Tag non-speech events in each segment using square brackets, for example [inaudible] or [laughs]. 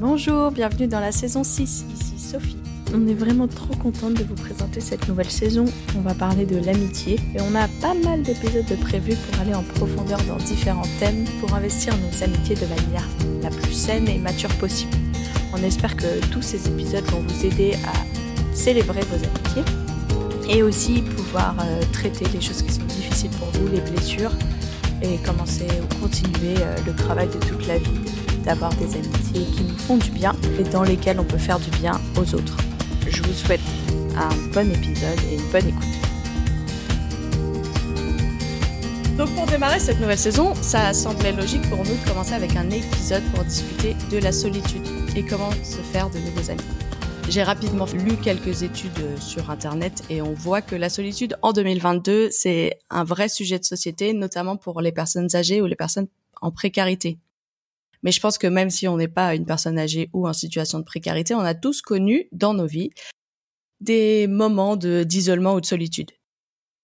Bonjour, bienvenue dans la saison 6, ici Sophie. On est vraiment trop contente de vous présenter cette nouvelle saison. On va parler de l'amitié et on a pas mal d'épisodes de prévus pour aller en profondeur dans différents thèmes pour investir nos amitiés de manière la plus saine et mature possible. On espère que tous ces épisodes vont vous aider à célébrer vos amitiés et aussi pouvoir euh, traiter les choses qui sont difficiles pour vous, les blessures et commencer ou continuer euh, le travail de toute la vie d'avoir des amitiés qui nous font du bien et dans lesquelles on peut faire du bien aux autres. Je vous souhaite un bon épisode et une bonne écoute. Donc pour démarrer cette nouvelle saison, ça semblait logique pour nous de commencer avec un épisode pour discuter de la solitude et comment se faire de nouveaux amis. J'ai rapidement lu quelques études sur Internet et on voit que la solitude en 2022, c'est un vrai sujet de société, notamment pour les personnes âgées ou les personnes en précarité. Mais je pense que même si on n'est pas une personne âgée ou en situation de précarité, on a tous connu dans nos vies des moments d'isolement ou de solitude.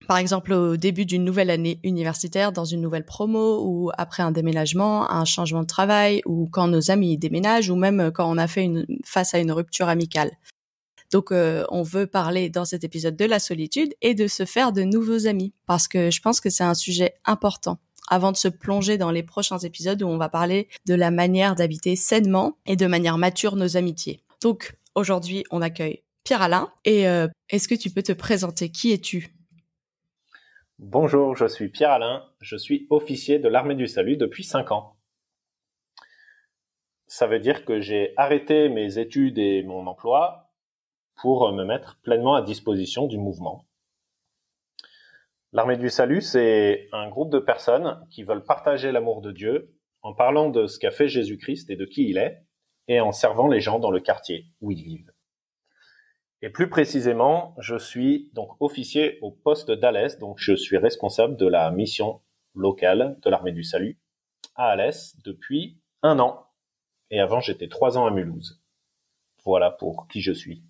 Par exemple, au début d'une nouvelle année universitaire, dans une nouvelle promo, ou après un déménagement, un changement de travail, ou quand nos amis déménagent, ou même quand on a fait face à une rupture amicale. Donc, euh, on veut parler dans cet épisode de la solitude et de se faire de nouveaux amis, parce que je pense que c'est un sujet important avant de se plonger dans les prochains épisodes où on va parler de la manière d'habiter sainement et de manière mature nos amitiés. Donc aujourd'hui, on accueille Pierre-Alain. Et euh, est-ce que tu peux te présenter? Qui es-tu? Bonjour, je suis Pierre-Alain. Je suis officier de l'armée du salut depuis 5 ans. Ça veut dire que j'ai arrêté mes études et mon emploi pour me mettre pleinement à disposition du mouvement. L'armée du salut, c'est un groupe de personnes qui veulent partager l'amour de Dieu en parlant de ce qu'a fait Jésus-Christ et de qui il est, et en servant les gens dans le quartier où ils vivent. Et plus précisément, je suis donc officier au poste d'Alès, donc je suis responsable de la mission locale de l'armée du salut à Alès depuis un an. Et avant, j'étais trois ans à Mulhouse. Voilà pour qui je suis.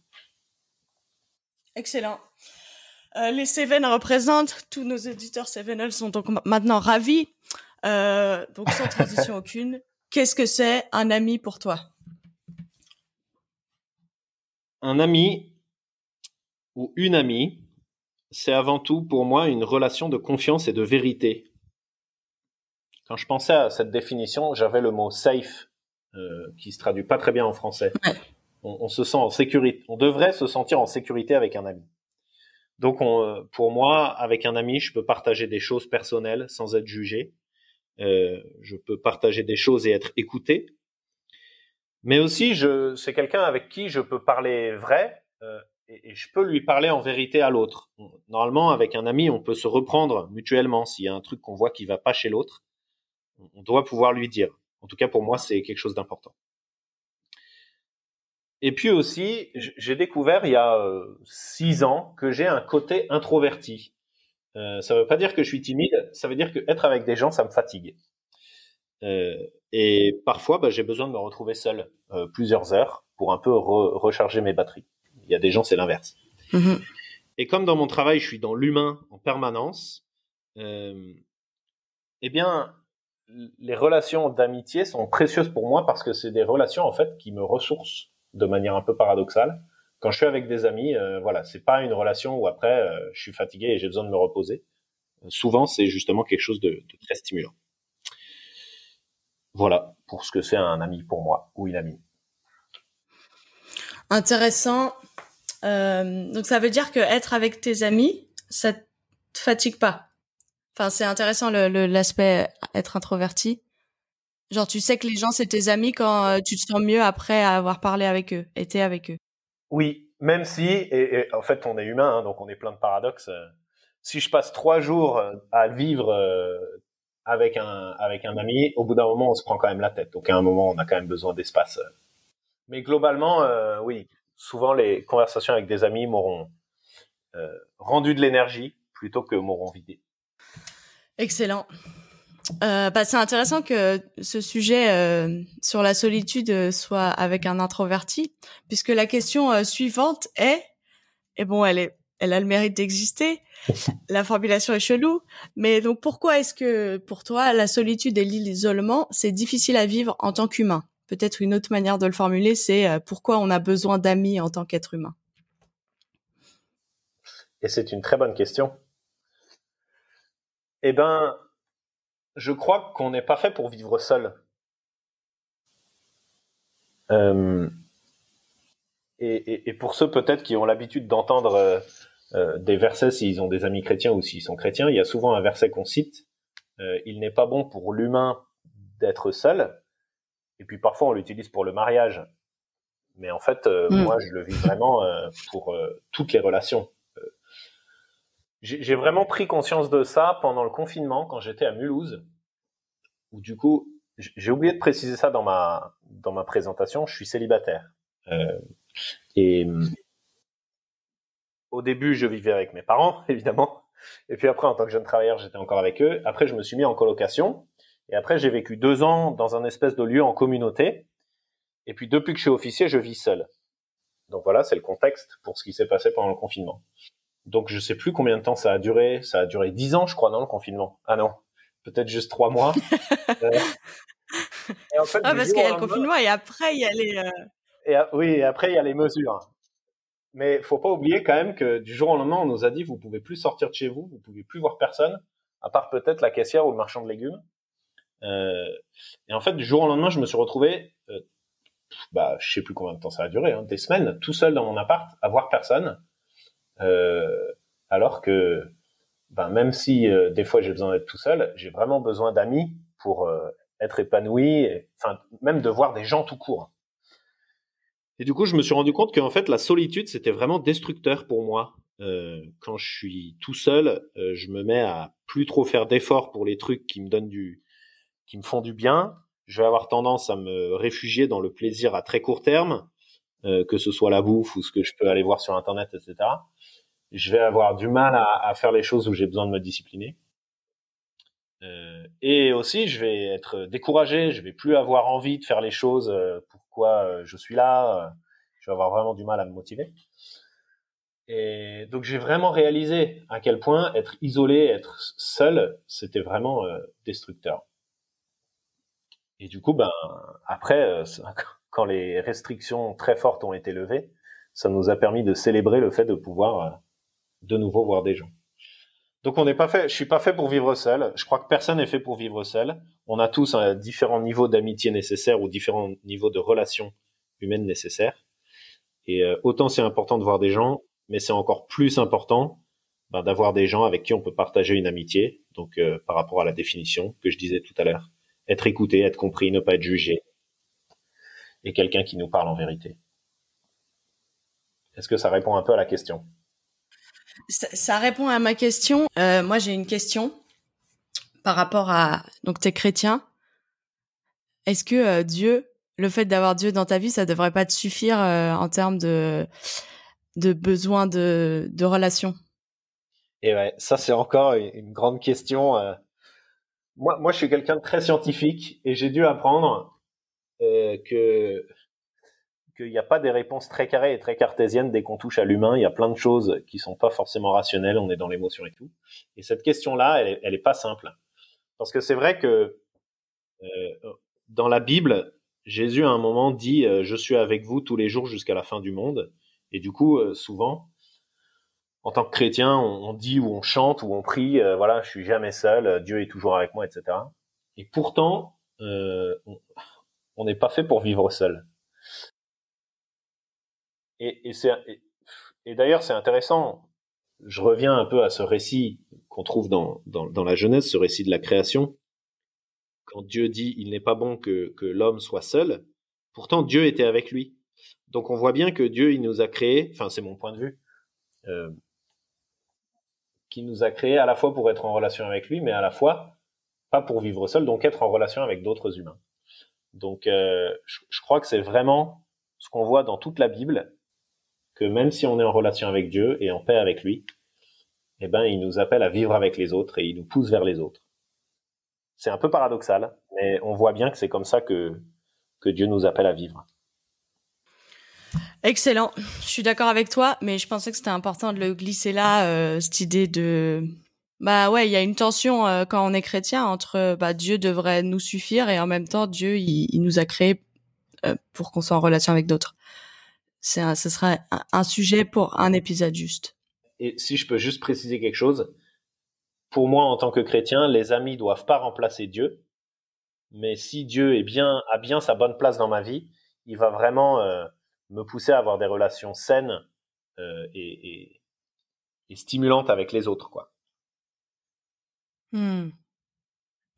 Excellent. Euh, les Seven représentent, tous nos éditeurs Seven sont donc maintenant ravis. Euh, donc sans transition [laughs] aucune, qu'est-ce que c'est un ami pour toi? Un ami ou une amie, c'est avant tout pour moi une relation de confiance et de vérité. Quand je pensais à cette définition, j'avais le mot safe, euh, qui se traduit pas très bien en français. on se sent en sécurité, on devrait se sentir en sécurité avec un ami. Donc, on, pour moi, avec un ami, je peux partager des choses personnelles sans être jugé. Euh, je peux partager des choses et être écouté. Mais aussi, je, c'est quelqu'un avec qui je peux parler vrai euh, et, et, je peux lui parler en vérité à l'autre. Normalement, avec un ami, on peut se reprendre mutuellement s'il y a un truc qu'on voit qui va pas chez l'autre. On doit pouvoir lui dire. En tout cas, pour moi, c'est quelque chose d'important. Et puis aussi, j'ai découvert il y a euh, six ans que j'ai un côté introverti. Euh, ça ne veut pas dire que je suis timide, ça veut dire que être avec des gens, ça me fatigue. Euh, et parfois, bah, j'ai besoin de me retrouver seul euh, plusieurs heures pour un peu re recharger mes batteries. Il y a des gens, c'est l'inverse. Mmh et comme dans mon travail, je suis dans l'humain en permanence, eh bien, les relations d'amitié sont précieuses pour moi parce que c'est des relations en fait qui me ressourcent de manière un peu paradoxale. Quand je suis avec des amis, euh, voilà, c'est pas une relation où après euh, je suis fatigué et j'ai besoin de me reposer. Euh, souvent, c'est justement quelque chose de, de, très stimulant. Voilà pour ce que c'est un ami pour moi ou une amie. Intéressant. Euh, donc ça veut dire que être avec tes amis, ça te fatigue pas? Enfin, c'est intéressant l'aspect être introverti. Genre, tu sais que les gens, c'est tes amis quand euh, tu te sens mieux après avoir parlé avec eux, été avec eux. Oui, même si, et, et en fait, on est humain, hein, donc on est plein de paradoxes. Euh. Si je passe trois jours euh, à vivre avec un avec un ami, au bout d'un moment, on se prend quand même la tête. Donc à un moment, on a quand même besoin d'espace. Mais globalement, euh, oui, souvent les conversations avec des amis m'auront rendu de l'énergie plutôt que m'auront vidé. Excellent. Euh, bah, c'est intéressant que ce sujet euh, sur la solitude euh, soit avec un introverti, puisque la question euh, suivante est, et bon, elle est, elle a le mérite d'exister. [laughs] la formulation est chelou, mais donc pourquoi est-ce que pour toi la solitude et l'isolement c'est difficile à vivre en tant qu'humain? Peut-être une autre manière de le formuler, c'est pourquoi on a besoin d'amis en tant qu'être humain? Et c'est une très bonne question. Eh ben, je crois qu'on n'est pas fait pour vivre seul. Euh, et, pour ceux peut-être qui ont l'habitude d'entendre euh, euh, des versets s'ils ont des amis chrétiens ou s'ils sont chrétiens, il y a souvent un verset qu'on cite. il n'est pas bon pour l'humain d'être seul. Et puis parfois on l'utilise pour le mariage. Mais en fait, mm. moi je le vis vraiment pour toutes les relations. J'ai vraiment pris conscience de ça pendant le confinement quand j'étais à Mulhouse, où du coup, j'ai oublié de préciser ça dans ma dans ma présentation. Je suis célibataire euh, et au début, je vivais avec mes parents, [laughs] évidemment. Et puis après, en tant que jeune travailleur, j'étais encore avec eux. Après, je me suis mis en colocation. Et après, j'ai vécu deux ans dans un espèce de lieu en communauté. Et puis, depuis que je suis officier, je vis seul. Donc voilà, c'est le contexte pour ce qui s'est passé pendant le confinement. Donc je sais plus combien de temps ça a duré. Ça a duré dix ans, je crois, dans le confinement? Ah non, peut-être juste trois mois. [laughs] Euh, en fait, ah parce qu'il y a le confinement et après il y a les. Euh et oui, et après il y a les mesures. Mais faut pas oublier quand même que du jour au lendemain, on nous a dit vous pouvez plus sortir de chez vous, vous pouvez plus voir personne, à part peut-être la caissière ou le marchand de légumes. Euh, et en fait, du jour au lendemain, je me suis retrouvé, bah, je sais plus combien de temps ça a duré, hein, des semaines, tout seul dans mon appart, à voir personne, alors que ben, même si euh, des fois j'ai besoin d'être tout seul, j'ai vraiment besoin d'amis pour euh, être épanoui, enfin même de voir des gens tout court. Et du coup, je me suis rendu compte qu'en fait, la solitude, c'était vraiment destructeur pour moi. Euh, quand je suis tout seul, je me mets à plus trop faire d'efforts pour les trucs qui me donnent du, qui me font du bien. Je vais avoir tendance à me réfugier dans le plaisir à très court terme, que ce soit la bouffe ou ce que je peux aller voir sur Internet, etc je vais avoir du mal à, faire les choses où j'ai besoin de me discipliner. Euh, et aussi, je vais être découragé, je vais plus avoir envie de faire les choses. Euh, pourquoi euh, je suis là Je vais avoir vraiment du mal à me motiver. Et donc, j'ai vraiment réalisé à quel point être isolé, être seul, c'était vraiment destructeur. Et du coup, ben après, [laughs] quand les restrictions très fortes ont été levées, ça nous a permis de célébrer le fait de pouvoir de nouveau voir des gens. Donc on n'est pas fait, je suis pas fait pour vivre seul. Je crois que personne n'est fait pour vivre seul. On a tous un différents niveaux d'amitié nécessaires ou différents niveaux de relations humaines nécessaires. Et euh, autant c'est important de voir des gens, mais c'est encore plus important ben, d'avoir des gens avec qui on peut partager une amitié. Donc euh, par rapport à la définition que je disais tout à l'heure, être écouté, être compris, ne pas être jugé, et quelqu'un qui nous parle en vérité. Est-ce que ça répond un peu à la question? Ça, répond à ma question. Euh, moi, j'ai une question par rapport à donc t'es chrétien. Est-ce que euh, Dieu, le fait d'avoir Dieu dans ta vie, ça devrait pas te suffire euh, en termes de de besoin de de relation? Et ouais, ça c'est encore une, grande question. Moi, moi, je suis quelqu'un de très scientifique et j'ai dû apprendre que qu'il n'y a pas des réponses très carrées et très cartésiennes dès qu'on touche à l'humain. Il y a plein de choses qui sont pas forcément rationnelles. On est dans l'émotion et tout. Et cette question-là, elle, elle est pas simple. Parce que c'est vrai que euh, dans la Bible, Jésus à un moment dit euh, Je suis avec vous tous les jours jusqu'à la fin du monde. Et du coup, euh, souvent, en tant que chrétien, on, dit ou on chante ou on prie Voilà, je suis jamais seul, Dieu est toujours avec moi, etc. Et pourtant, on n'est pas fait pour vivre seul. Et, et, d'ailleurs, c'est intéressant. Je reviens un peu à ce récit qu'on trouve dans, dans, la Genèse, ce récit de la création. Quand Dieu dit il n'est pas bon que, que l'homme soit seul, pourtant Dieu était avec lui. Donc on voit bien que Dieu, il nous a créés, enfin c'est mon point de vue, euh, qu'il nous a créés à la fois pour être en relation avec lui, mais à la fois pas pour vivre seul, donc être en relation avec d'autres humains. Donc euh, je, je, crois que c'est vraiment ce qu'on voit dans toute la Bible, que même si on est en relation avec Dieu et en paix avec lui, eh ben, il nous appelle à vivre avec les autres et il nous pousse vers les autres. C'est un peu paradoxal, mais on voit bien que c'est comme ça que, que Dieu nous appelle à vivre. Excellent. Je suis d'accord avec toi, mais je pensais que c'était important de le glisser là, euh, cette idée de, bah ouais, il y a une tension euh, quand on est chrétien entre, bah Dieu devrait nous suffire et en même temps Dieu il, nous a créé pour qu'on soit en relation avec d'autres. C'est ce sera un, sujet pour un épisode juste. Et si je peux juste préciser quelque chose, pour moi en tant que chrétien, les amis doivent pas remplacer Dieu, mais si Dieu est bien a bien sa bonne place dans ma vie, il va vraiment me pousser à avoir des relations saines et, et, stimulantes avec les autres, quoi. Hmm.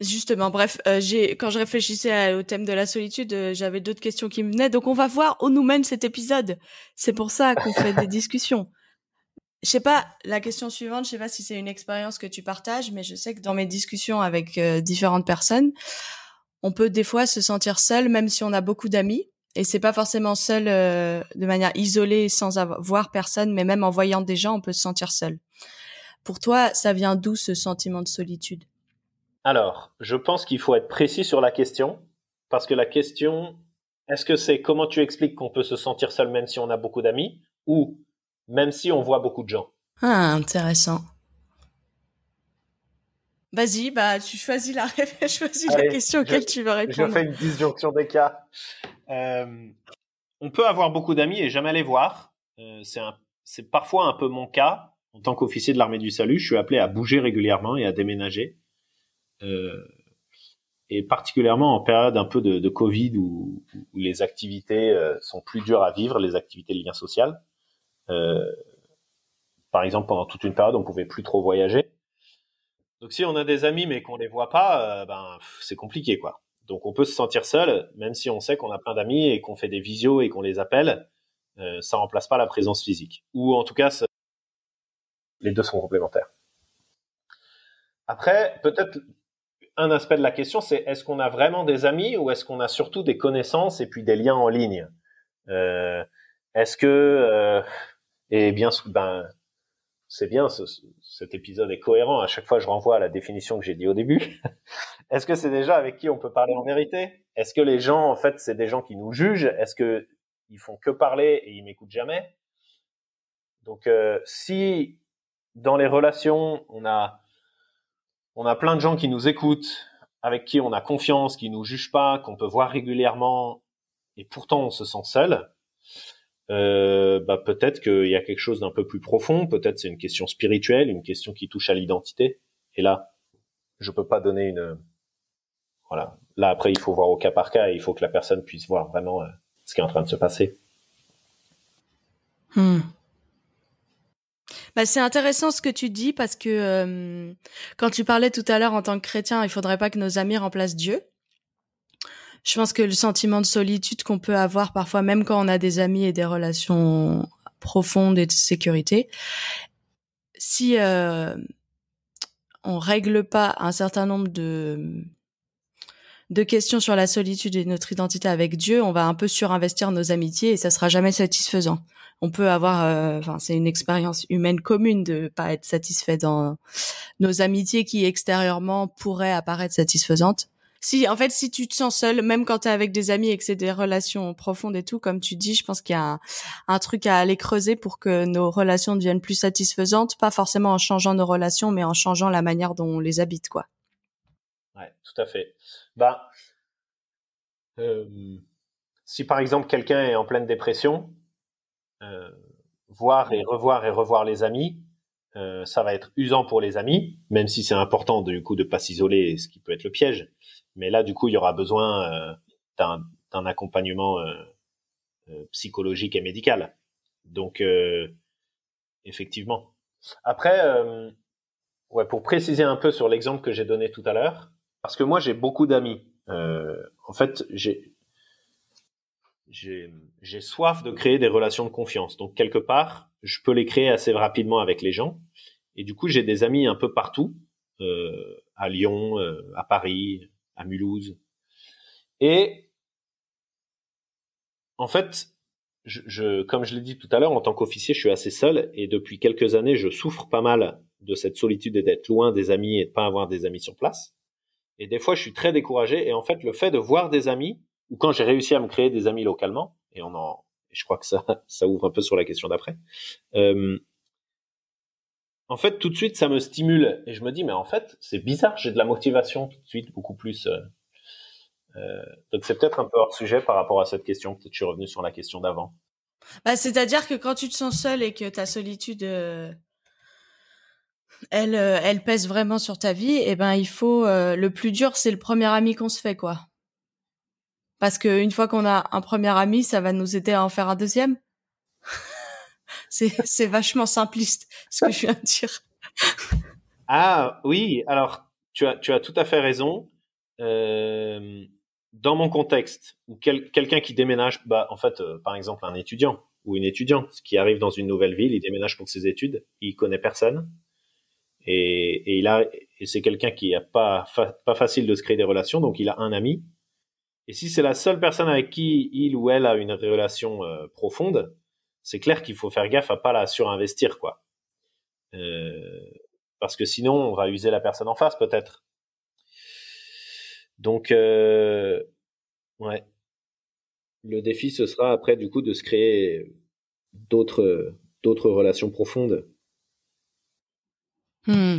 Justement, bref, euh, j'ai quand je réfléchissais au thème de la solitude, euh, j'avais d'autres questions qui me venaient. Donc on va voir où nous mène cet épisode. C'est pour ça qu'on fait des [laughs] discussions. Je sais pas, la question suivante, je sais pas si c'est une expérience que tu partages, mais je sais que dans mes discussions avec euh, différentes personnes, on peut des fois se sentir seul, même si on a beaucoup d'amis. Et c'est pas forcément seul de manière isolée, sans avoir, voir personne, mais même en voyant des gens, on peut se sentir seul. Pour toi, ça vient d'où ce sentiment de solitude? Alors, je pense qu'il faut être précis sur la question, parce que la question, est-ce que c'est comment tu expliques qu'on peut se sentir seul même si on a beaucoup d'amis, ou même si on voit beaucoup de gens? Ah, intéressant. Vas-y, bah tu choisis la, [laughs] choisis la question auquel tu veux répondre. Je fais une disjonction des cas. Euh, on peut avoir beaucoup d'amis et jamais les voir. Euh, c'est parfois un peu mon cas. En tant qu'officier de l'armée du salut, je suis appelé à bouger régulièrement et à déménager. Euh, et particulièrement en période un peu de, Covid où, les activités euh, sont plus dures à vivre, les activités de lien social. Euh, par exemple, pendant toute une période, on pouvait plus trop voyager. Donc, si on a des amis mais qu'on les voit pas, ben c'est compliqué, quoi. Donc, on peut se sentir seul, même si on sait qu'on a plein d'amis et qu'on fait des visios et qu'on les appelle. Euh, ça remplace pas la présence physique. Ou en tout cas, les deux sont complémentaires. Après, peut-être un aspect de la question, c'est est-ce qu'on a vraiment des amis ou est-ce qu'on a surtout des connaissances et puis des liens en ligne? Euh, Est-ce que euh, et bien ben c'est bien, ce, cet épisode est cohérent. À chaque fois, je renvoie à la définition que j'ai dit au début. [laughs] Est-ce que c'est des gens avec qui on peut parler en vérité? Est-ce que les gens, en fait, c'est des gens qui nous jugent? Est-ce que ils font que parler et ils m'écoutent jamais? Donc, euh, si dans les relations, on a on a plein de gens qui nous écoutent, avec qui on a confiance, qui nous jugent pas, qu'on peut voir régulièrement, et pourtant on se sent seul. Euh, bah peut-être qu'il y a quelque chose d'un peu plus profond, peut-être c'est une question spirituelle, une question qui touche à l'identité. Et là, je peux pas donner une, voilà. Là après, il faut voir au cas par cas il faut que la personne puisse voir vraiment euh, ce qui est en train de se passer. Hmm. Bah, c'est intéressant ce que tu dis parce que euh, quand tu parlais tout à l'heure en tant que chrétien, il faudrait pas que nos amis remplacent Dieu. Je pense que le sentiment de solitude qu'on peut avoir parfois, même quand on a des amis et des relations profondes et de sécurité, si euh, on règle pas un certain nombre de de questions sur la solitude et notre identité avec Dieu, on va un peu surinvestir nos amitiés et ça sera jamais satisfaisant on peut avoir, euh, enfin, c'est une expérience humaine commune de pas être satisfait dans nos amitiés qui extérieurement pourraient apparaître satisfaisantes. Si, en fait, si tu te sens seul, même quand tu es avec des amis et que c'est des relations profondes et tout, comme tu dis, je pense qu'il y a un, truc à aller creuser pour que nos relations deviennent plus satisfaisantes, pas forcément en changeant nos relations, mais en changeant la manière dont on les habite, quoi. Ouais, tout à fait. Bah, euh, si par exemple quelqu'un est en pleine dépression, voir et revoir et revoir les amis, euh, ça va être usant pour les amis, même si c'est important du coup de pas s'isoler, ce qui peut être le piège. Mais là, du coup, il y aura besoin euh, d'un accompagnement psychologique et médical. Donc, effectivement. Après, ouais, pour préciser un peu sur l'exemple que j'ai donné tout à l'heure, parce que moi j'ai beaucoup d'amis. en fait, j'ai j'ai soif de créer des relations de confiance. Donc quelque part, je peux les créer assez rapidement avec les gens. Et du coup, j'ai des amis un peu partout, euh, à Lyon, euh, à Paris, à Mulhouse. Et en fait, je, je comme je l'ai dit tout à l'heure, en tant qu'officier, je suis assez seul. Et depuis quelques années, je souffre pas mal de cette solitude et d'être loin des amis et de pas avoir des amis sur place. Et des fois, je suis très découragé. Et en fait, le fait de voir des amis, ou quand j'ai réussi à me créer des amis localement, et on en, je crois que ça, [laughs] ça ouvre un peu sur la question d'après. Euh, en fait, tout de suite, ça me stimule et je me dis, mais en fait, c'est bizarre, j'ai de la motivation tout de suite, beaucoup plus. Euh, Euh, donc c'est peut-être un peu hors sujet par rapport à cette question. Peut-être je suis revenu sur la question d'avant. Bah, c'est-à-dire que quand tu te sens seul et que ta solitude, euh, elle, euh, elle pèse vraiment sur ta vie, et eh ben il faut le plus dur, c'est le premier ami qu'on se fait, quoi. Parce que une fois qu'on a un premier ami, ça va nous aider à en faire un deuxième. [laughs] c'est vachement simpliste ce que je viens de dire. ah oui, alors tu as tout à fait raison. Euh, dans mon contexte, quelqu'un qui déménage, bah, en fait, euh, par exemple, un étudiant ou une étudiante qui arrive dans une nouvelle ville, il déménage pour ses études, il connaît personne, et, c'est quelqu'un qui a pas, pas facile de se créer des relations, donc il a un ami. Et si c'est la seule personne avec qui il ou elle a une relation euh, profonde, c'est clair qu'il faut faire gaffe à pas la surinvestir, quoi. Euh, parce que sinon, on va user la personne en face, peut-être. Donc, euh, ouais. Le défi, ce sera après, du coup, de se créer d'autres, d'autres relations profondes. Hmm.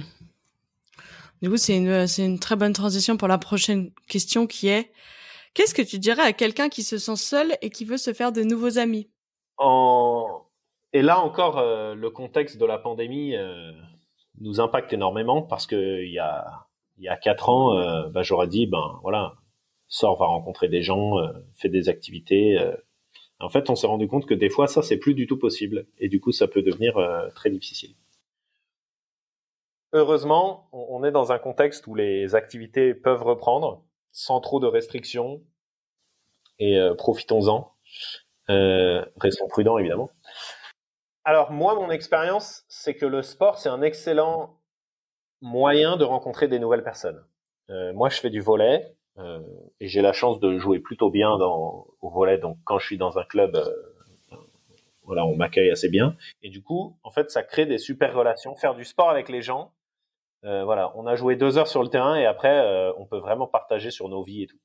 Du coup, c'est une, c'est une très bonne transition pour la prochaine question qui est Qu'est-ce que tu dirais à quelqu'un qui se sent seul et qui veut se faire de nouveaux amis? Et là encore, euh, le contexte de la pandémie euh, nous impacte énormément parce que il y a y a quatre ans, euh, bah, j'aurais dit, ben voilà, sors, va rencontrer des gens, fais des activités. En fait, on s'est rendu compte que des fois, ça, c'est plus du tout possible. Et du coup, ça peut devenir très difficile. Heureusement, on est dans un contexte où les activités peuvent reprendre sans trop de restrictions. Et profitons-en. restons prudents, évidemment. Alors, moi, mon expérience, c'est que le sport, c'est un excellent moyen de rencontrer des nouvelles personnes. Euh, moi, je fais du volet euh, et j'ai la chance de jouer plutôt bien dans, au volet. Donc, quand je suis dans un club, euh, voilà, on m'accueille assez bien. Et du coup, en fait, ça crée des super relations. Faire du sport avec les gens, euh, voilà, on a joué deux heures sur le terrain et après, euh, on peut vraiment partager sur nos vies et tout.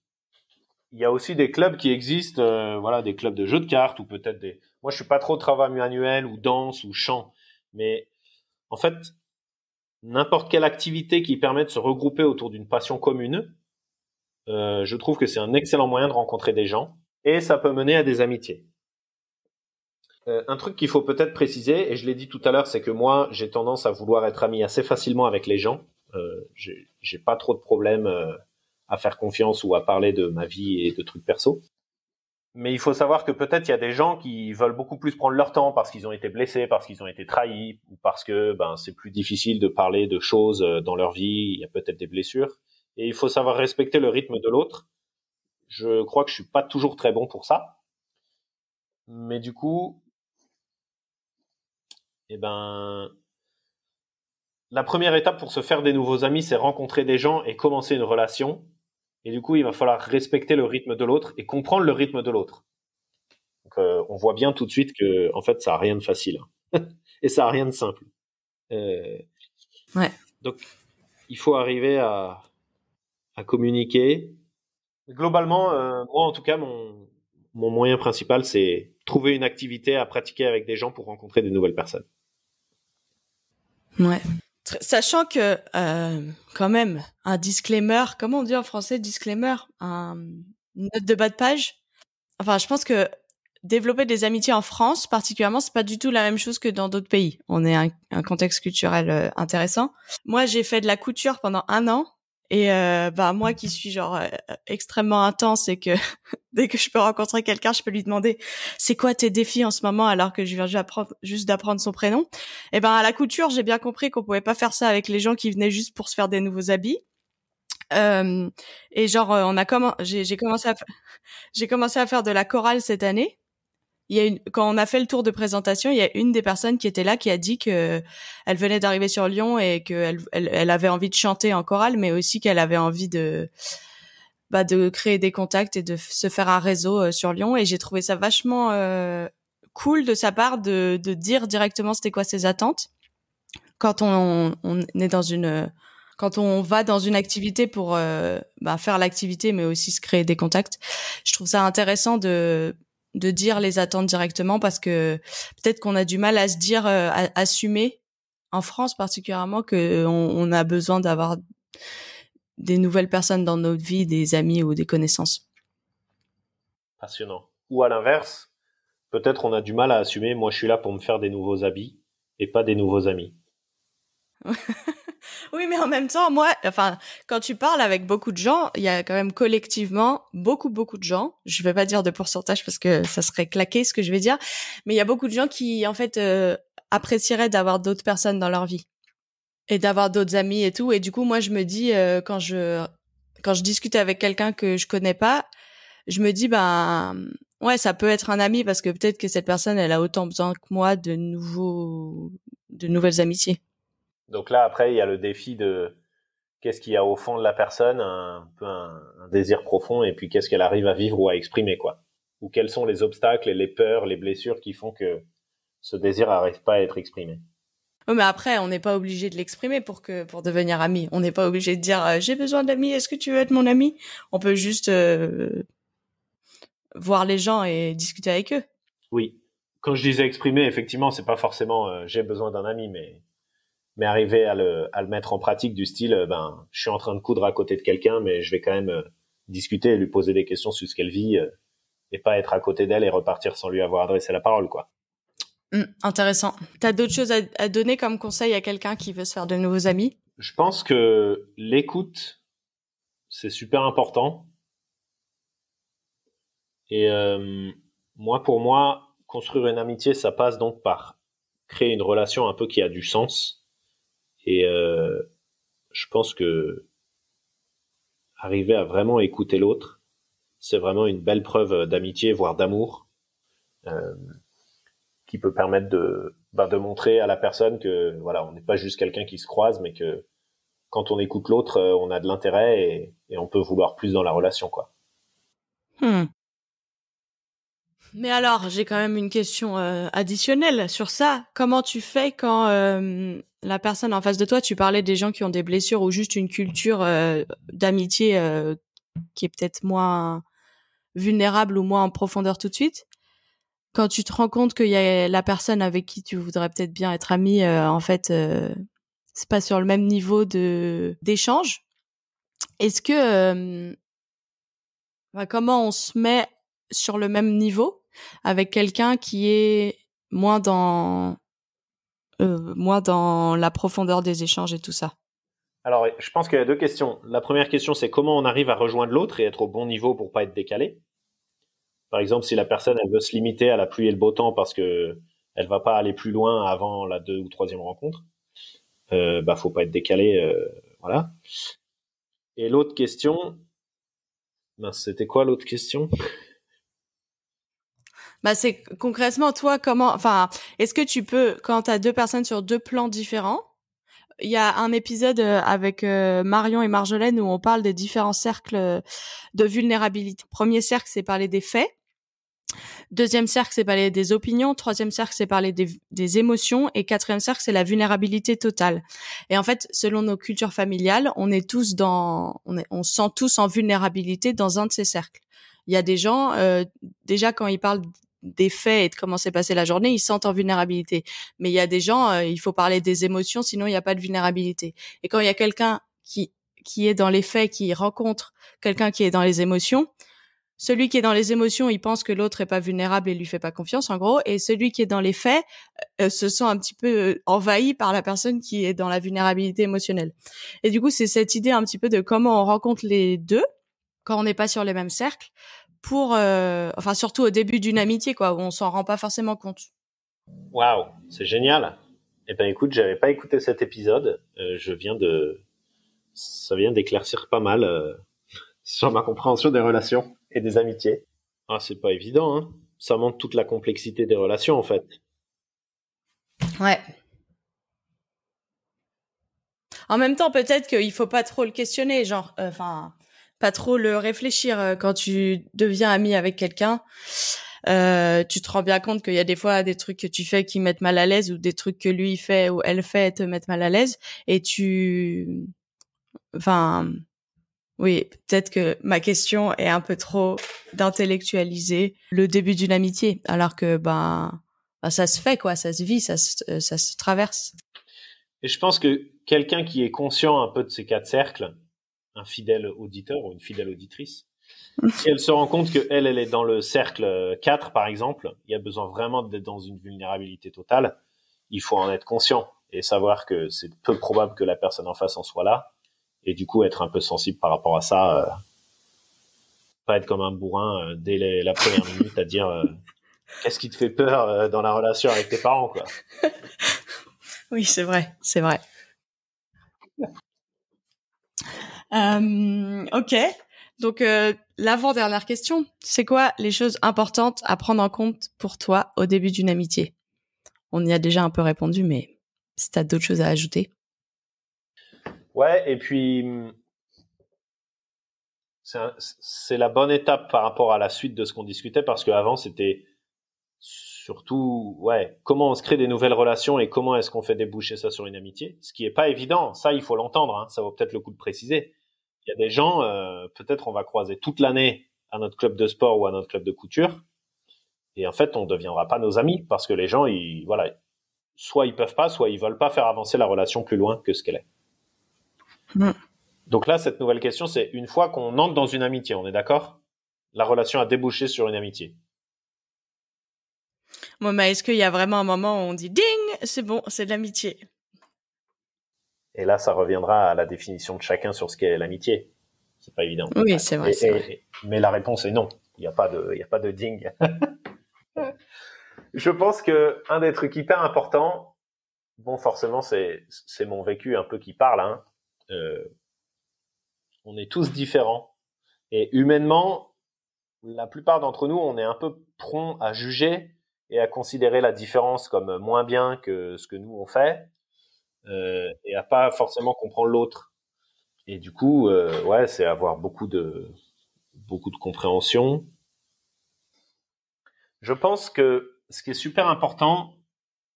Il y a aussi des clubs qui existent, euh, voilà, des clubs de jeux de cartes ou peut-être des. Moi, je suis pas trop travail manuel ou danse ou chant, mais en fait, n'importe quelle activité qui permet de se regrouper autour d'une passion commune, euh, je trouve que c'est un excellent moyen de rencontrer des gens et ça peut mener à des amitiés. Euh, un truc qu'il faut peut-être préciser, et je l'ai dit tout à l'heure, c'est que moi, j'ai tendance à vouloir être ami assez facilement avec les gens. Euh, j'ai pas trop de problèmes euh, à faire confiance ou à parler de ma vie et de trucs perso. Mais il faut savoir que peut-être il y a des gens qui veulent beaucoup plus prendre leur temps parce qu'ils ont été blessés, parce qu'ils ont été trahis, ou parce que ben c'est plus difficile de parler de choses euh, dans leur vie. Il y a peut-être des blessures, et il faut savoir respecter le rythme de l'autre. Je crois que je suis pas toujours très bon pour ça, mais du coup, eh ben, la première étape pour se faire des nouveaux amis, c'est rencontrer des gens et commencer une relation. Et du coup, il va falloir respecter le rythme de l'autre et comprendre le rythme de l'autre. Euh, on voit bien tout de suite que, en fait, ça a rien de facile hein. [laughs] et ça a rien de simple. Euh, ouais. Donc, il faut arriver à, à communiquer. Globalement, euh, moi, en tout cas, mon, mon moyen principal, c'est trouver une activité à pratiquer avec des gens pour rencontrer de nouvelles personnes. Ouais. Sachant que euh, quand même un disclaimer, comment on dit en français disclaimer, un une note de bas de page? Enfin, je pense que développer des amitiés en France, particulièrement, c'est pas du tout la même chose que dans d'autres pays. On est un, un contexte culturel euh, intéressant. Moi, j'ai fait de la couture pendant un an et euh, bah moi qui suis genre euh, extrêmement intense et que [laughs] dès que je peux rencontrer quelqu'un, je peux lui demander c'est quoi tes défis en ce moment alors que je viens juste d'apprendre son prénom? Et ben à la couture, j'ai bien compris qu'on pouvait pas faire ça avec les gens qui venaient juste pour se faire des nouveaux habits. Euh, et genre euh, on a j'ai commencé à [laughs] j'ai commencé à faire de la chorale cette année il y a une, quand on a fait le tour de présentation, il y a une des personnes qui était là qui a dit que elle venait d'arriver sur Lyon et qu'elle elle, avait envie de chanter en chorale, mais aussi qu'elle avait envie de bah, de créer des contacts et de se faire un réseau euh, sur Lyon. Et j'ai trouvé ça vachement euh, cool de sa part de, de dire directement c'était quoi ses attentes quand on, on est dans une quand on va dans une activité pour euh, bah, faire l'activité, mais aussi se créer des contacts. Je trouve ça intéressant de de dire les attentes directement parce que peut-être qu'on a du mal à se dire euh, à, assumer en France particulièrement que on, a besoin d'avoir des nouvelles personnes dans notre vie, des amis ou des connaissances. Passionnant. Ou à l'inverse, peut-être on a du mal à assumer, moi je suis là pour me faire des nouveaux habits et pas des nouveaux amis. [laughs] oui, mais en même temps, moi, enfin, quand tu parles avec beaucoup de gens, il y a quand même collectivement beaucoup, beaucoup de gens. Je vais pas dire de pourcentage parce que ça serait claqué ce que je vais dire, mais il y a beaucoup de gens qui, en fait, euh, apprécieraient d'avoir d'autres personnes dans leur vie et d'avoir d'autres amis et tout. Et du coup, moi, je me dis euh, quand je quand je discute avec quelqu'un que je connais pas, je me dis ben ouais, ça peut être un ami parce que peut-être que cette personne, elle a autant besoin que moi de nouveaux de nouvelles amitiés. Donc là, après, il y a le défi de qu'est-ce qu'il y a au fond de la personne, un peu un, désir profond, et puis qu'est-ce qu'elle arrive à vivre ou à exprimer, quoi. Ou quels sont les obstacles et les peurs, les blessures qui font que ce désir n'arrive pas à être exprimé. Mais après, on n'est pas obligé de l'exprimer pour que pour devenir ami. On n'est pas obligé de dire euh, j'ai besoin d'amis. Est-ce que tu veux être mon ami? On peut juste euh, voir les gens et discuter avec eux. Oui. Quand je disais exprimer, effectivement, c'est pas forcément euh, j'ai besoin d'un ami, mais mais arriver à le, à le mettre en pratique du style, euh, ben, je suis en train de coudre à côté de quelqu'un, mais je vais quand même euh, discuter et lui poser des questions sur ce qu'elle vit euh, et pas être à côté d'elle et repartir sans lui avoir adressé la parole, quoi. Mmh, intéressant. T'as d'autres choses à, à, donner comme conseil à quelqu'un qui veut se faire de nouveaux amis? Je pense que l'écoute, c'est super important. Et moi, pour moi, construire une amitié, ça passe donc par créer une relation un peu qui a du sens et euh, je pense que arriver à vraiment écouter l'autre, c'est vraiment une belle preuve d'amitié, voire d'amour, euh, qui peut permettre de, bah, de montrer à la personne que voilà, on n'est pas juste quelqu'un qui se croise, mais que quand on écoute l'autre, euh, on a de l'intérêt et, et, on peut vouloir plus dans la relation, quoi. Hmm. Mais alors, j'ai quand même une question euh, additionnelle sur ça. Comment tu fais quand euh, la personne en face de toi, tu parlais des gens qui ont des blessures ou juste une culture euh, d'amitié qui est peut-être moins vulnérable ou moins en profondeur tout de suite. Quand tu te rends compte qu'il y a la personne avec qui tu voudrais peut-être bien être ami, en fait, c'est pas sur le même niveau de d'échange. Est-ce que bah, comment on se met sur le même niveau avec quelqu'un qui est moins dans euh, moins dans la profondeur des échanges et tout ça Alors, je pense qu'il y a deux questions. La première question, c'est comment on arrive à rejoindre l'autre et être au bon niveau pour pas être décalé. Par exemple, si la personne elle veut se limiter à la pluie et le beau temps parce que elle va pas aller plus loin avant la deux ou troisième rencontre, euh, bah faut pas être décalé, euh, voilà. Et l'autre question, ben, c'était quoi l'autre question? Bah c'est concrètement toi comment enfin est-ce que tu peux quand tu as deux personnes sur deux plans différents il y a un épisode euh, avec euh, Marion et Marjolaine où on parle des différents cercles de vulnérabilité. Premier cercle, c'est parler des faits. Deuxième cercle, c'est parler des opinions. Troisième cercle, c'est parler des, des, émotions. Et quatrième cercle, c'est la vulnérabilité totale. Et en fait, selon nos cultures familiales, on est tous dans, on, est, on sent tous en vulnérabilité dans un de ces cercles. Il y a des gens, euh, déjà quand ils parlent des faits et de comment s'est passée la journée, ils sentent en vulnérabilité. Mais il y a des gens, euh, il faut parler des émotions, sinon il n'y a pas de vulnérabilité. Et quand il y a quelqu'un qui qui est dans les faits, qui rencontre quelqu'un qui est dans les émotions, celui qui est dans les émotions, il pense que l'autre est pas vulnérable et lui fait pas confiance, en gros. Et celui qui est dans les faits euh, se sent un petit peu euh, envahi par la personne qui est dans la vulnérabilité émotionnelle. Et du coup, c'est cette idée un petit peu de comment on rencontre les deux quand on n'est pas sur les mêmes cercles pour, euh, enfin surtout au début d'une amitié, quoi, où on s'en rend pas forcément compte. Waouh, c'est génial. Eh ben écoute, j'avais pas écouté cet épisode. Euh, je viens de, ça vient d'éclaircir pas mal euh, [laughs] sur ma compréhension des relations et des amitiés. Ah, c'est pas évident, hein. Ça montre toute la complexité des relations, en fait. Ouais. En même temps, peut-être qu'il faut pas trop le questionner, genre, enfin, pas trop le réfléchir euh, quand tu deviens ami avec quelqu'un. Euh, tu te rends bien compte qu'il y a des fois des trucs que tu fais qui mettent mal à l'aise ou des trucs que lui fait ou elle fait te mettent mal à l'aise et tu enfin oui, peut-être que ma question est un peu trop d'intellectualiser le début d'une amitié alors que ben, ben, ça se fait quoi, ça se vit, ça ça se traverse. Et je pense que quelqu'un qui est conscient un peu de ces quatre cercles, un fidèle auditeur ou une fidèle auditrice. [laughs] si elle se rend compte que elle, elle est dans le cercle 4, par exemple, il y a besoin vraiment d'être dans une vulnérabilité totale. Il faut en être conscient et savoir que c'est peu probable que la personne en face en soit là. Et du coup, être un peu sensible par rapport à ça. Euh, pas être comme un bourrin euh, dès la première minute à dire euh, [laughs] qu'est-ce qui te fait peur dans la relation avec tes parents, quoi. Oui, c'est vrai, c'est vrai. [laughs] Euh, ok. Donc euh, l'avant-dernière question, c'est quoi les choses importantes à prendre en compte pour toi au début d'une amitié? On y a déjà un peu répondu, mais si tu as d'autres choses à ajouter. Ouais, et puis c'est la bonne étape par rapport à la suite de ce qu'on discutait parce qu'avant c'était surtout ouais comment on se crée des nouvelles relations et comment est-ce qu'on fait déboucher ça sur une amitié ce qui est pas évident ça il faut l'entendre hein, ça vaut peut-être le coup de préciser il y a des gens, euh, peut-être on va croiser toute l'année à notre club de sport ou à notre club de couture, et en fait on ne deviendra pas nos amis parce que les gens, ils, voilà, soit ils peuvent pas, soit ils veulent pas faire avancer la relation plus loin que ce qu'elle est. Mm. Donc là, cette nouvelle question, c'est une fois qu'on entre dans une amitié, on est d'accord? La relation a débouché sur une amitié. Bon, mais est-ce qu'il y a vraiment un moment où on dit ding, c'est bon, c'est de l'amitié? Et là, ça reviendra à la définition de chacun sur ce qu'est l'amitié. C'est pas évident. Oui, c'est vrai, Mais la réponse est non. Il n'y a pas de, il y a pas de ding. [laughs] Je pense que un des trucs hyper importants, bon, forcément, c'est, c'est mon vécu un peu qui parle. Hein. Euh, on est tous différents et humainement, la plupart d'entre nous, on est un peu prompt à juger et à considérer la différence comme moins bien que ce que nous on fait et à pas forcément comprendre l'autre. Et du coup, euh, ouais, c'est avoir beaucoup de beaucoup de compréhension. Je pense que ce qui est super important,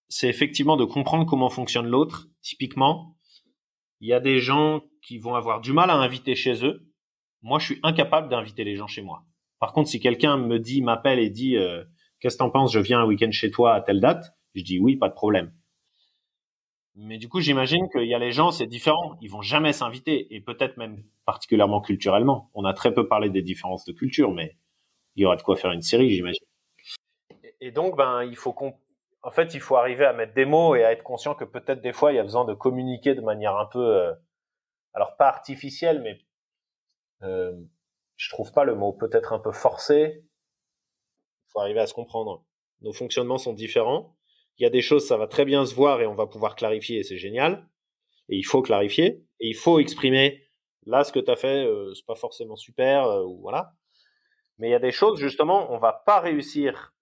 c'est effectivement de comprendre comment fonctionne l'autre. Typiquement, il y a des gens qui vont avoir du mal à inviter chez eux. Moi, je suis incapable d'inviter les gens chez moi. Par contre, si quelqu'un me dit, m'appelle et dit, euh, qu'est-ce que t'en penses, je viens un week-end chez toi à telle date, je dis oui, pas de problème. Mais du coup, j'imagine qu'il y a les gens, c'est différent. Ils vont jamais s'inviter, et peut-être même particulièrement culturellement. On a très peu parlé des différences de culture, mais il y aura de quoi faire une série, j'imagine. Et donc, ben, il faut qu'on, en fait, il faut arriver à mettre des mots et à être conscient que peut-être des fois, il y a besoin de communiquer de manière un peu, euh, alors pas artificielle, mais euh, je trouve pas le mot, peut-être un peu forcé. Il faut arriver à se comprendre. Nos fonctionnements sont différents il y a des choses, ça va très bien se voir et on va pouvoir clarifier et c'est génial. Et il faut clarifier et il faut exprimer là ce que tu as fait, euh, c'est pas forcément super euh, ou voilà. Mais il y a des choses justement, on va pas réussir,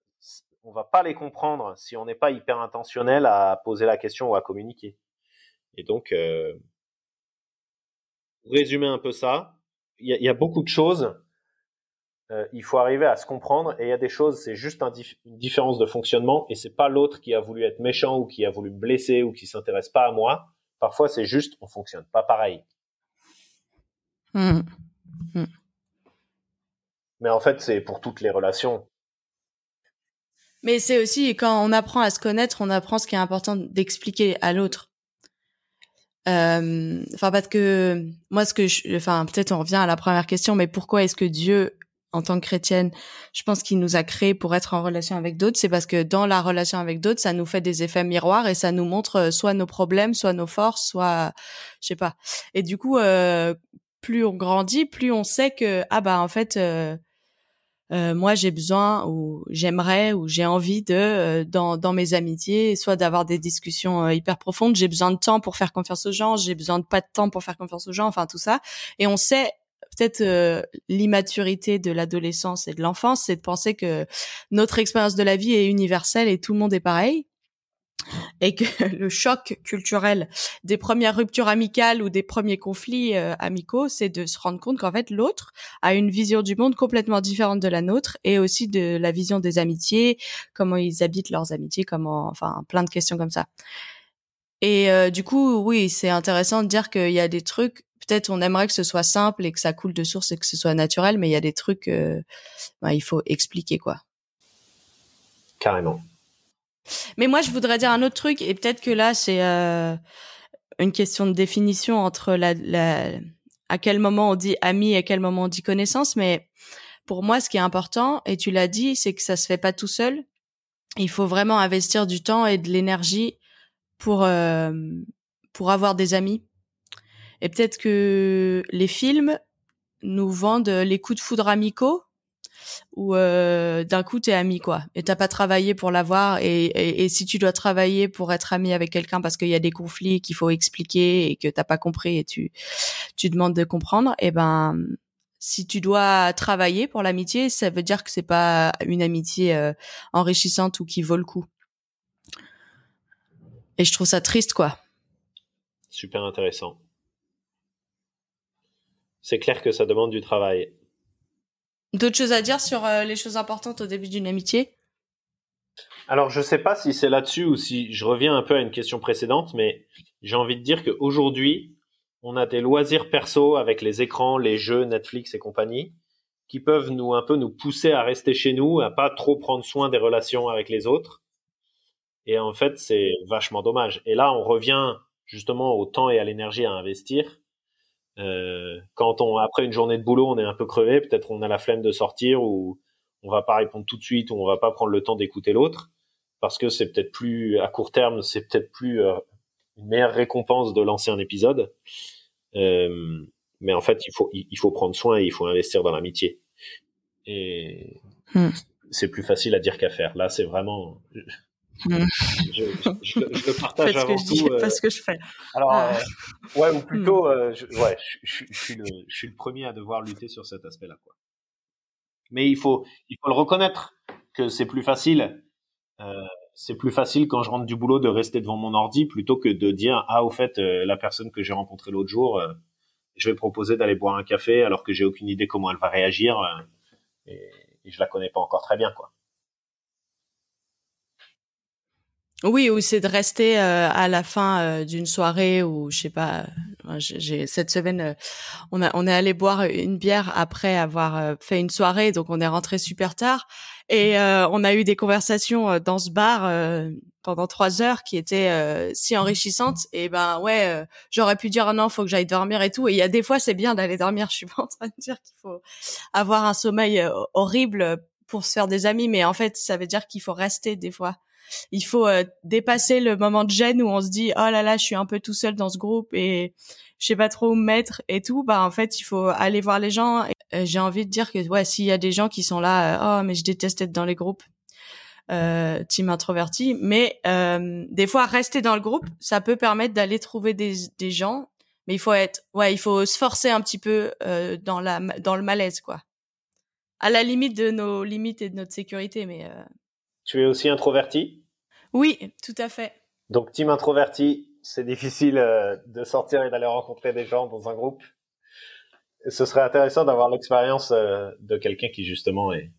on va pas les comprendre si on n'est pas hyper intentionnel à poser la question ou à communiquer. Et donc, euh, résumer un peu ça, il y, y a beaucoup de choses euh, il faut arriver à se comprendre et il y a des choses, c'est juste une différence de fonctionnement et c'est pas l'autre qui a voulu être méchant ou qui a voulu me blesser ou qui s'intéresse pas à moi. Parfois, c'est juste, on fonctionne pas pareil. Mmh. Mmh. Mais en fait, c'est pour toutes les relations. Mais c'est aussi quand on apprend à se connaître, on apprend ce qui est important d'expliquer à l'autre. Euh, enfin, parce que moi, ce que je, enfin, peut-être on revient à la première question, mais pourquoi est-ce que Dieu en tant que chrétienne, je pense qu'il nous a créés pour être en relation avec d'autres. C'est parce que dans la relation avec d'autres, ça nous fait des effets miroirs et ça nous montre euh, soit nos problèmes, soit nos forces, soit, je sais pas. Et du coup, euh, plus on grandit, plus on sait que ah bah en fait, euh, moi j'ai besoin ou j'aimerais ou j'ai envie de dans dans mes amitiés, soit d'avoir des discussions hyper profondes. J'ai besoin de temps pour faire confiance aux gens. J'ai besoin de pas de temps pour faire confiance aux gens. Enfin tout ça. Et on sait peut-être euh, l'immaturité de l'adolescence et de l'enfance, c'est de penser que notre expérience de la vie est universelle et tout le monde est pareil et que [laughs] le choc culturel des premières ruptures amicales ou des premiers conflits euh, amicaux, c'est de se rendre compte qu'en fait l'autre a une vision du monde complètement différente de la nôtre et aussi de la vision des amitiés, comment ils habitent leurs amitiés, comment, enfin plein de questions comme ça. Et euh, du coup, oui, c'est intéressant de dire qu'il y a des trucs peut-être on aimerait que ce soit simple et que ça coule de source et que ce soit naturel, mais il y a des trucs, euh, bah, il faut expliquer quoi. Carrément. Mais moi, je voudrais dire un autre truc, et peut-être que là, c'est euh, une question de définition entre la, à quel moment on dit ami et à quel moment on dit connaissance, mais pour moi, ce qui est important, et tu l'as dit, c'est que ça se fait pas tout seul. Il faut vraiment investir du temps et de l'énergie pour euh, pour avoir des amis. Et peut-être que les films nous vendent les coups de foudre amicaux où euh, d'un coup t'es ami quoi. Et t'as pas travaillé pour l'avoir et, si tu dois travailler pour être ami avec quelqu'un parce qu'il y a des conflits qu'il faut expliquer et que t'as pas compris et tu tu demandes de comprendre et eh ben si tu dois travailler pour l'amitié ça veut dire que c'est pas une amitié euh, enrichissante ou qui vaut le coup. Et je trouve ça triste quoi. Super intéressant c'est clair que ça demande du travail D'autres choses à dire sur euh, les choses importantes au début d'une amitié? Alors, je ne sais pas si c'est là-dessus ou si je reviens un peu à une question précédente, mais j'ai envie de dire qu'aujourd'hui, on a des loisirs perso avec les écrans, les jeux, Netflix et compagnie, qui peuvent nous un peu nous pousser à rester chez nous, à pas trop prendre soin des relations avec les autres. Et en fait, c'est vachement dommage. Et là, on revient justement au temps et à l'énergie à investir euh, quand on après une journée de boulot, on est un peu crevé, peut-être on a la flemme de sortir ou on va pas répondre tout de suite ou on va pas prendre le temps d'écouter l'autre parce que c'est peut-être plus à court terme, c'est peut-être plus euh, une meilleure récompense de lancer un épisode. Euh, mais en fait, il faut il, faut prendre soin et il faut investir dans l'amitié. Et hmm. c'est plus facile à dire qu'à faire. Là, c'est vraiment Hmm. Je, je, le partage avant que tout. Euh... ce que je fais. Alors, ah. euh, ouais, ou plutôt, hmm. euh, je, ouais, je, suis le, je suis le premier à devoir lutter sur cet aspect-là, quoi. Mais il faut, il faut le reconnaître que c'est plus facile. Euh, c'est plus facile quand je rentre du boulot de rester devant mon ordi plutôt que de dire ah au fait euh, la personne que j'ai rencontrée l'autre jour, euh, je vais proposer d'aller boire un café alors que j'ai aucune idée comment elle va réagir et, et je la connais pas encore très bien, quoi. Oui, ou c'est de rester euh, à la fin euh, d'une soirée ou je sais pas. J'ai cette semaine, euh, on a on est allé boire une bière après avoir fait une soirée, donc on est rentré super tard et on a eu des conversations dans ce bar pendant trois heures qui étaient si enrichissantes. Et ben ouais, j'aurais pu dire ah non, faut que j'aille dormir et tout. Et il y a des fois c'est bien d'aller dormir. [laughs] Je suis pas en train de dire qu'il faut avoir un sommeil horrible pour se faire des amis, mais en fait ça veut dire qu'il faut rester des fois il faut euh, dépasser le moment de gêne où on se dit oh là là je suis un peu tout seul dans ce groupe et je sais pas trop où me mettre et tout. Bah en fait il faut aller voir les gens euh, j'ai envie de dire que ouais s'il y a des gens qui sont là euh, oh mais je déteste être dans les groupes euh, team introverti. Mais des fois rester dans le groupe ça peut permettre d'aller trouver des, des gens. Mais il faut être ouais il faut se forcer un petit peu dans la dans le malaise quoi. À la limite de nos limites et de notre sécurité mais tu es aussi introverti? Oui, tout à fait. Donc, team introverti, c'est difficile euh, de sortir et d'aller rencontrer des gens dans un groupe. Ce serait intéressant d'avoir l'expérience euh, de quelqu'un qui justement est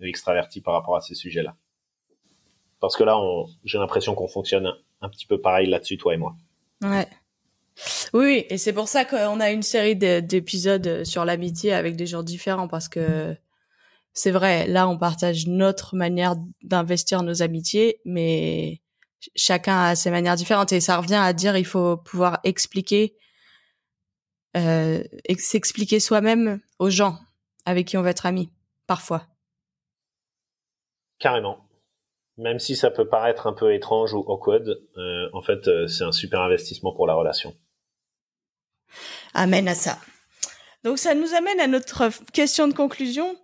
extraverti par rapport à ces sujets-là. Parce que là, j'ai l'impression qu'on fonctionne un, petit peu pareil là-dessus, toi et moi. Ouais. Oui, et c'est pour ça qu'on a une série d'épisodes sur l'amitié avec des gens différents parce que c'est vrai, là, on partage notre manière d'investir nos amitiés, mais chacun a ses manières différentes et ça revient à dire il faut pouvoir expliquer, euh, s'expliquer soi-même aux gens avec qui on va être amis, parfois. Carrément. Même si ça peut paraître un peu étrange ou awkward, euh, en fait, euh, c'est un super investissement pour la relation. Amen à ça. Donc ça nous amène à notre question de conclusion.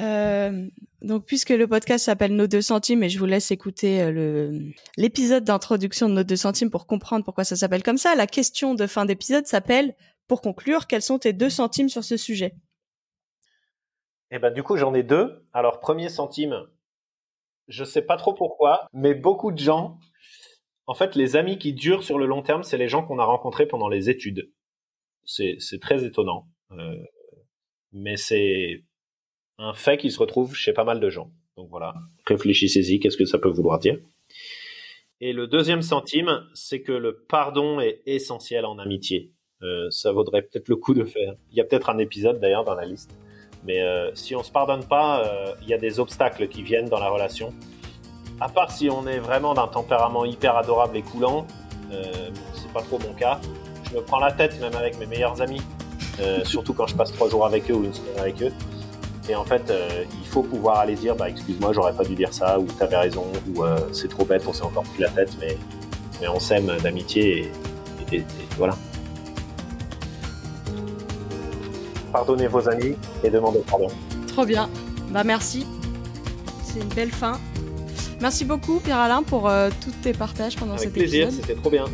Euh, donc, puisque le podcast s'appelle Nos deux centimes, et je vous laisse écouter euh, l'épisode d'introduction de Nos deux centimes pour comprendre pourquoi ça s'appelle comme ça. La question de fin d'épisode s'appelle Pour conclure, quels sont tes deux centimes sur ce sujet? Eh ben, du coup, j'en ai deux. Alors, premier centime, je sais pas trop pourquoi, mais beaucoup de gens, en fait, les amis qui durent sur le long terme, c'est les gens qu'on a rencontrés pendant les études. C'est très étonnant, euh, mais c'est un fait qui se retrouve chez pas mal de gens. Donc voilà, réfléchissez-y, qu'est-ce que ça peut vouloir dire? Et le deuxième centime, c'est que le pardon est essentiel en amitié. Euh, ça vaudrait peut-être le coup de faire. Il y a peut-être un épisode d'ailleurs dans la liste. Mais euh, si on se pardonne pas, euh, il y a des obstacles qui viennent dans la relation. À part si on est vraiment d'un tempérament hyper adorable et coulant, c'est pas trop mon cas. Je me prends la tête même avec mes meilleurs amis euh, surtout quand je passe trois jours avec eux ou une semaine avec eux. Et en fait, euh, il faut pouvoir aller dire, bah, excuse-moi, j'aurais pas dû dire ça, ou t'avais raison, ou euh, c'est trop bête, on s'est encore pris la tête, mais, mais on s'aime d'amitié, et, et- et voilà. Pardonnez vos amis et demandez pardon. Trop bien. Bah merci. C'est une belle fin. Merci beaucoup Pierre-Alain pour euh, tous tes partages pendant Avec cet plaisir, épisode. c'était trop bien.